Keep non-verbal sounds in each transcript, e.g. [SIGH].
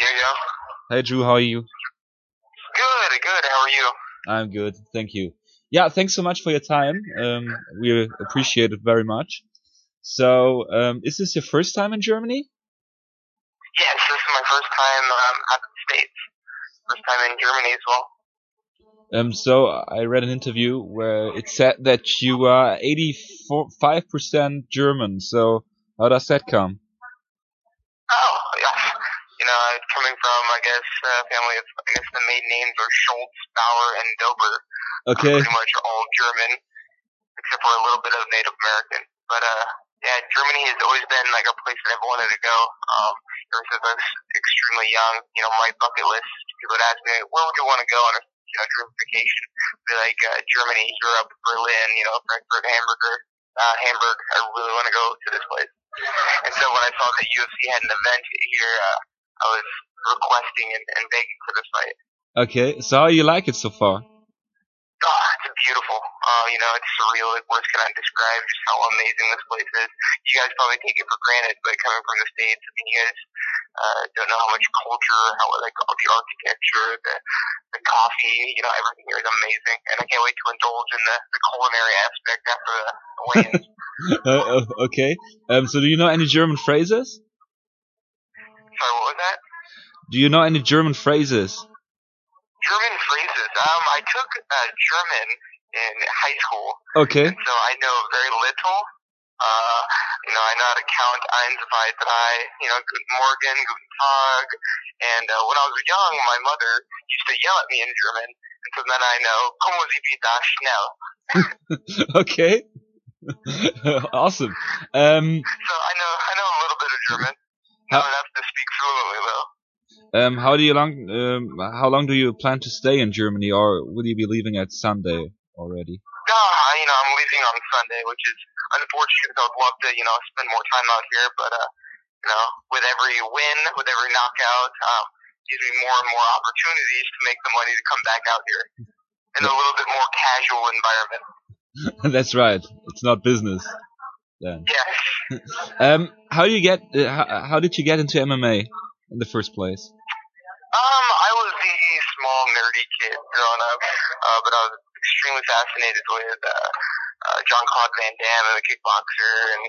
Diego. Hey Drew, how are you? Good, good. How are you? I'm good, thank you. Yeah, thanks so much for your time. Um, we appreciate it very much. So, um, is this your first time in Germany? Yes, this is my first time um, out of the States. First time in Germany as well. Um, so I read an interview where it said that you are 85% German. So how does that come? Oh, yeah. You know, coming from, I guess, a family of, I guess the main names are Schultz, Bauer, and Dober. Okay. Uh, pretty much all German, except for a little bit of Native American. But, uh, yeah, Germany has always been like a place that I've wanted to go. Um, ever since I was extremely young, you know, my bucket list, people would ask me, where would you want to go on a, you know, dream vacation? Be like, uh, Germany, Europe, Berlin, you know, Frankfurt, Hamburger, uh, Hamburg. I really want to go to this place. And so when I saw that UFC had an event here, uh, I was requesting and, and begging for this fight. Okay, so how you like it so far? Oh, it's beautiful. Uh, you know, it's surreal. Like, words cannot describe just how amazing this place is. You guys probably take it for granted, but coming from the States, I mean, you guys, uh, don't know how much culture, how, like, all the architecture, the, the coffee, you know, everything here is amazing. And I can't wait to indulge in the, the culinary aspect after the, the [LAUGHS] weigh-ins. uh, uh, okay. Um, so do you know any German phrases? Sorry, what was that? Do you know any German phrases? German phrases. Um, I took uh, German in high school, Okay. so I know very little. Uh, you know, I know how to count eins, zwei, drei, you know, guten Morgen, guten Tag. And uh, when I was young, my mother used to yell at me in German, and so then I know, como sie da schnell. [LAUGHS] okay. [LAUGHS] awesome. Um, So I know, I know a little bit of German. How- enough to speak fluently, though. Um, how do you long, um, how long do you plan to stay in Germany or will you be leaving at Sunday already? No, I- you know, I'm leaving on Sunday, which is unfortunate. 'cause I'd love to, you know, spend more time out here, but uh, you know, with every win, with every knockout, um, gives me more and more opportunities to make the money to come back out here in a little bit more casual environment. [LAUGHS] That's right. It's not business. Then. Yes. [LAUGHS] Um, how do you get? Uh, how, how did you get into MMA in the first place? Um, I was the small nerdy kid growing up, uh, but I was extremely fascinated with uh, uh, Jean Claude Van Damme and the kickboxer and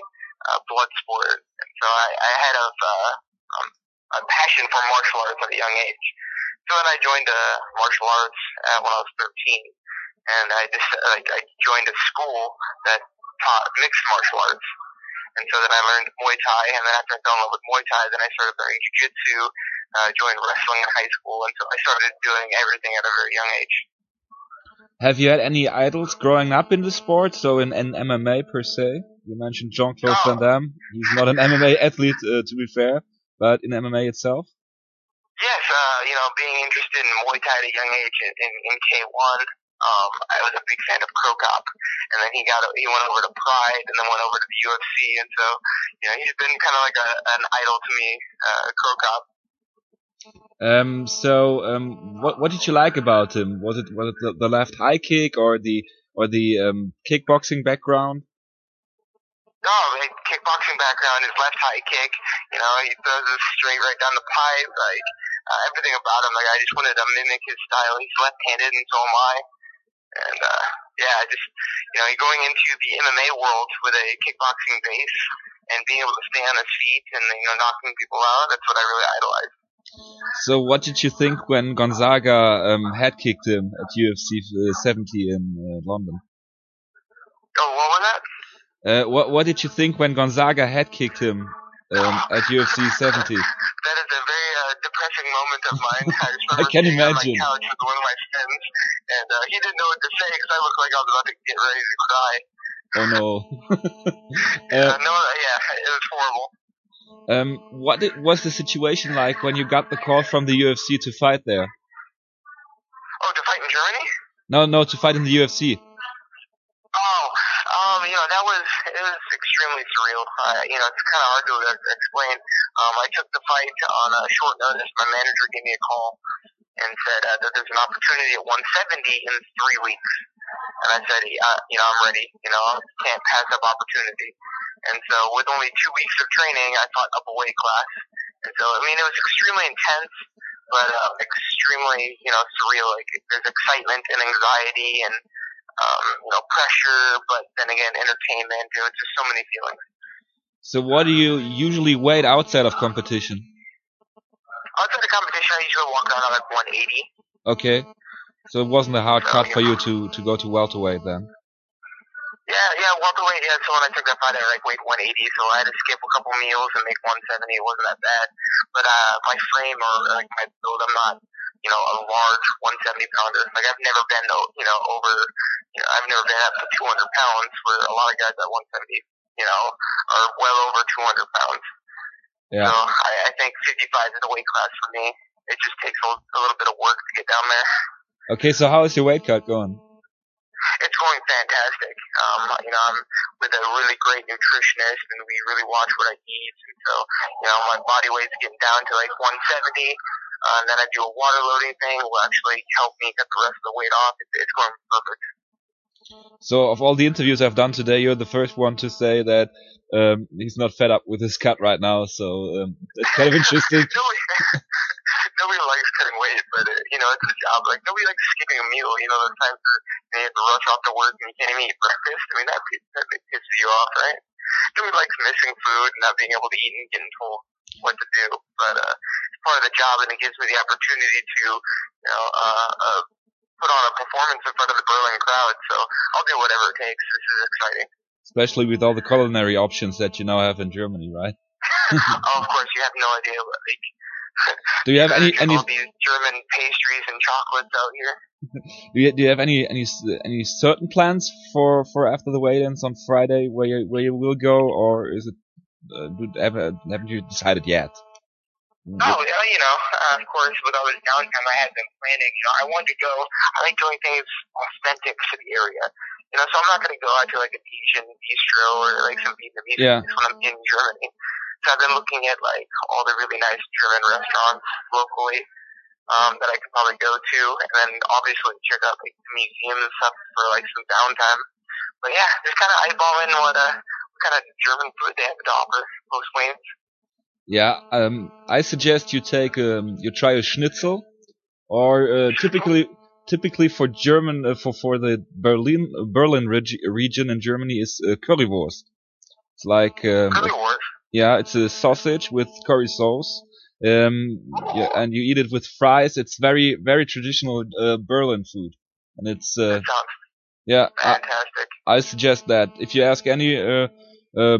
uh, blood sport. And so I, I had a, uh, um, a passion for martial arts at a young age. So then I joined uh, martial arts uh, when I was 13, and I just like I joined a school that taught mixed martial arts. And so then I learned Muay Thai, and then after I fell in love with Muay Thai, then I started learning Jiu-Jitsu, uh, joined wrestling in high school, and so I started doing everything at a very young age. Have you had any idols growing up in the sport? So in, in MMA per se, you mentioned Jean Claude Oh. Van Damme. He's not an MMA athlete, uh, to be fair, but in MMA itself. Yes, uh, you know, being interested in Muay Thai at a young age in, in, in K1, um, I was a big fan of Cro Cop, and then he got he went over to Pride, and then went over to the UFC, and so you know he's been kind of like a, an idol to me, uh, Cro Cop. Um, so um, what what did you like about him? Was it was it the, the left high kick or the or the um, kickboxing background? No, his kickboxing background, his left high kick, you know, he throws it straight right down the pipe, like uh, everything about him. Like I just wanted to mimic his style. He's left-handed, and so am I. And uh, yeah, just you know, going into the MMA world with a kickboxing base and being able to stay on his feet and you know knocking people out, that's what I really idolize. So what did you think when Gonzaga um, head kicked him at UFC uh, 70 in uh, London? Oh, what was that? Uh, what what did you think when Gonzaga head kicked him um, at UFC 70? That is a very uh, depressing moment of mine. [LAUGHS] I, I can imagine. On my couch with one of my friends, and uh, he didn't know what to say because I looked like I was about to get ready to cry. Oh no. [LAUGHS] Uh, uh, no, yeah, it was horrible. Um, what was the situation like when you got the call from the UFC to fight there? Oh, to fight in Germany? No, no, to fight in the UFC. Oh, um, you know, that was, it was extremely surreal. Uh, you know, it's kind of hard to explain. Um, I took the fight on a short notice. My manager gave me a call and said uh, that there's an opportunity at 170 in three weeks. And I said, uh, you know, I'm ready. You know, I can't pass up opportunity. And so with only two weeks of training, I fought up a weight class. And so, I mean, it was extremely intense, but uh, extremely, you know, surreal. Like there's excitement and anxiety and um, you know pressure, but then again, entertainment. It was just so many feelings. So, what do you usually weight outside of competition? Outside of competition, I usually walk around at like 180. Okay. So it wasn't a hard So, cut yeah. for you to, to go to welterweight then. Yeah, yeah, welterweight. Yeah, so when I took that fight, I like weighed 180, so I had to skip a couple meals and make 170. It wasn't that bad, but uh, my frame or like my build, I'm not, you know, a large 170 pounder. Like I've never been, you know, over, you know, I've never been up to 200 pounds. Where a lot of guys at 170, you know, are well over 200 pounds. Yeah. So I, I think 55 is the weight class for me. It just takes a, a little bit of work to get down there. Okay, so how is your weight cut going? It's going fantastic. Um, you know, I'm with a really great nutritionist, and we really watch what I eat. And so, you know, my body weight's getting down to like 170. Uh, and then I do a water loading thing, will actually help me get the rest of the weight off. It's, it's going perfect. So of all the interviews I've done today, you're the first one to say that um, he's not fed up with his cut right now. So um, it's kind of [LAUGHS] interesting. [LAUGHS] nobody, [LAUGHS] nobody likes cutting weight, but uh, you know, it's a job. Like nobody likes skipping a meal. You know, those times you have to rush off to work and you can't even eat breakfast. I mean, that that pisses you off, right? Nobody likes missing food and not being able to eat and getting told what to do. But uh, it's part of the job, and it gives me the opportunity to, you know, uh, uh, put on a performance in front of the Berlin crowd. So I'll do whatever it takes. This is exciting. Especially with all the culinary options that you now have in Germany, right? [LAUGHS] oh, of course, you have no idea. Like, Do you have any any all these German pastries and chocolates out here? [LAUGHS] do you, do you have any any s- any certain plans for for after the weigh-ins on Friday where you where you will go, or is it uh, do, have, haven't you decided yet? Oh, yeah, you know, uh, of course, with all this downtime I had been planning, you know, I wanted to go, I like doing things authentic to the area. You know, so I'm not going to go out to like a Asian bistro or like some Vietnamese Yeah. place when I'm in Germany. So I've been looking at like all the really nice German restaurants locally um, that I could probably go to, and then obviously check out like the museums and stuff for like some downtime. But yeah, just kind of eyeballing what uh, what kind of German food they have to offer post wins. Yeah, um, I suggest you take um, you try a schnitzel, or uh, typically typically for German uh, for for the Berlin Berlin reg- region in Germany is uh, currywurst. It's like um, worth. Yeah, it's a sausage with curry sauce. Um, yeah, and you eat it with fries. It's very very traditional uh, Berlin food, and it's uh, That yeah. I, fantastic. I suggest that if you ask any uh, uh,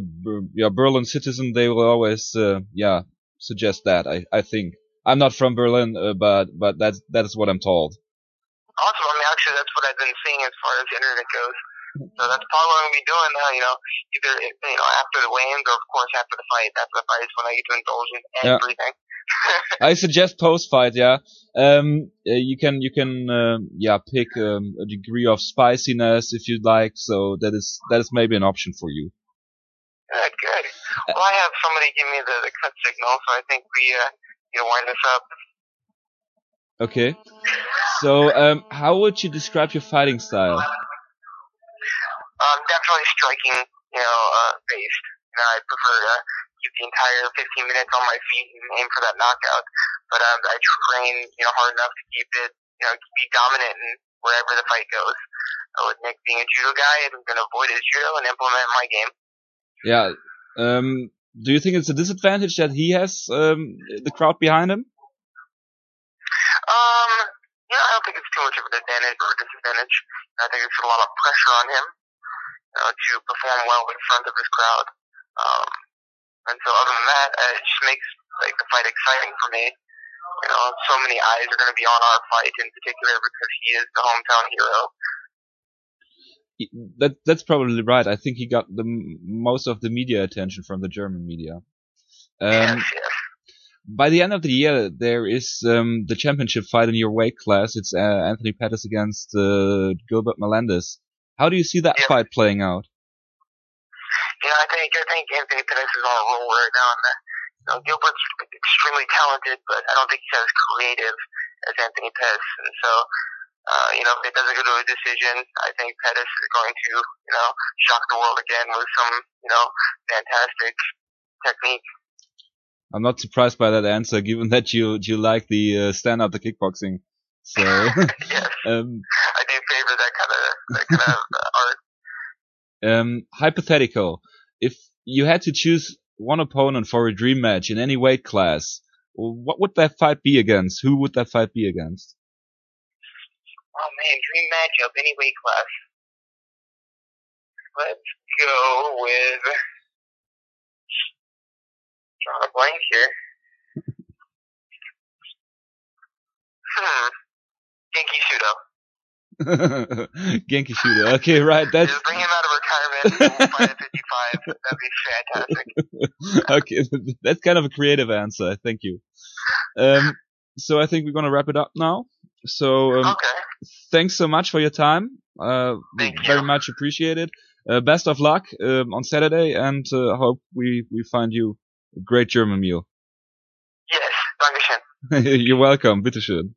yeah, Berlin citizen, they will always uh, yeah suggest that. I I think I'm not from Berlin, uh, but but that's that's what I'm told. Awesome. I mean, actually, that's what I've been seeing as far as the internet goes. [LAUGHS] So that's probably what I'm gonna be doing now. You know, either you know after the weigh-ins or of course after the fight. After the fight is when I get to indulge in everything. Yeah. [LAUGHS] I suggest post fight. Yeah, um, uh, you can you can um yeah pick um, a degree of spiciness if you'd like. So that is that is maybe an option for you. Good, good. Well, I have somebody give me the, the cut signal, so I think we uh, you know wind this up. Okay. So um, how would you describe your fighting style? Um, definitely striking, you know, uh, based. You know, I prefer to keep the entire 15 minutes on my feet and aim for that knockout. But um, I train, you know, hard enough to keep it, you know, be dominant in wherever the fight goes. Uh, with Nick being a judo guy, I'm going to avoid his judo and implement my game. Yeah. Um, do you think it's a disadvantage that he has um, the crowd behind him? Um, you know, I don't think it's too much of an advantage or a disadvantage. I think it's a lot of pressure on him know, to perform well in front of his crowd. Um, and so other than that, uh, it just makes like the fight exciting for me. You know, so many eyes are going to be on our fight in particular because he is the hometown hero. That that's probably right. I think he got the most of the media attention from the German media. Um, yes, yes. by the end of the year, there is um, the championship fight in your weight class. It's uh, Anthony Pettis against uh, Gilbert Melendez. How do you see that Yeah. fight playing out? You know, I think I think Anthony Pettis is on a roll right now. And, you know, Gilbert's extremely talented, but I don't think he's as creative as Anthony Pettis. And so, uh, you know, if it doesn't go to a decision, I think Pettis is going to, you know, shock the world again with some, you know, fantastic technique. I'm not surprised by that answer, given that you you like the uh, stand up the kickboxing. So [LAUGHS] yes, [LAUGHS] um, I do favor that kind of of art. um, hypothetical: if you had to choose one opponent for a dream match in any weight class, what would that fight be against? Who would that fight be against? Oh man, dream match matchup, any weight class. Let's go with drawing a blank here. [LAUGHS] Hmm. Genki Shudo. [LAUGHS] Genki Shudo. Okay, right. That's Just bring him out of retirement. We'll fight at 55. [LAUGHS] That'd be fantastic. okay. [LAUGHS] That's kind of a creative answer. Thank you. Um, so I think we're gonna wrap it up now. So um, Okay. thanks so much for your time. Uh, Thank very you. much appreciated. Uh, best of luck um, on Saturday, and uh, hope we we find you a great German meal. Yes. Dankeschön. You're welcome. Bitteschön.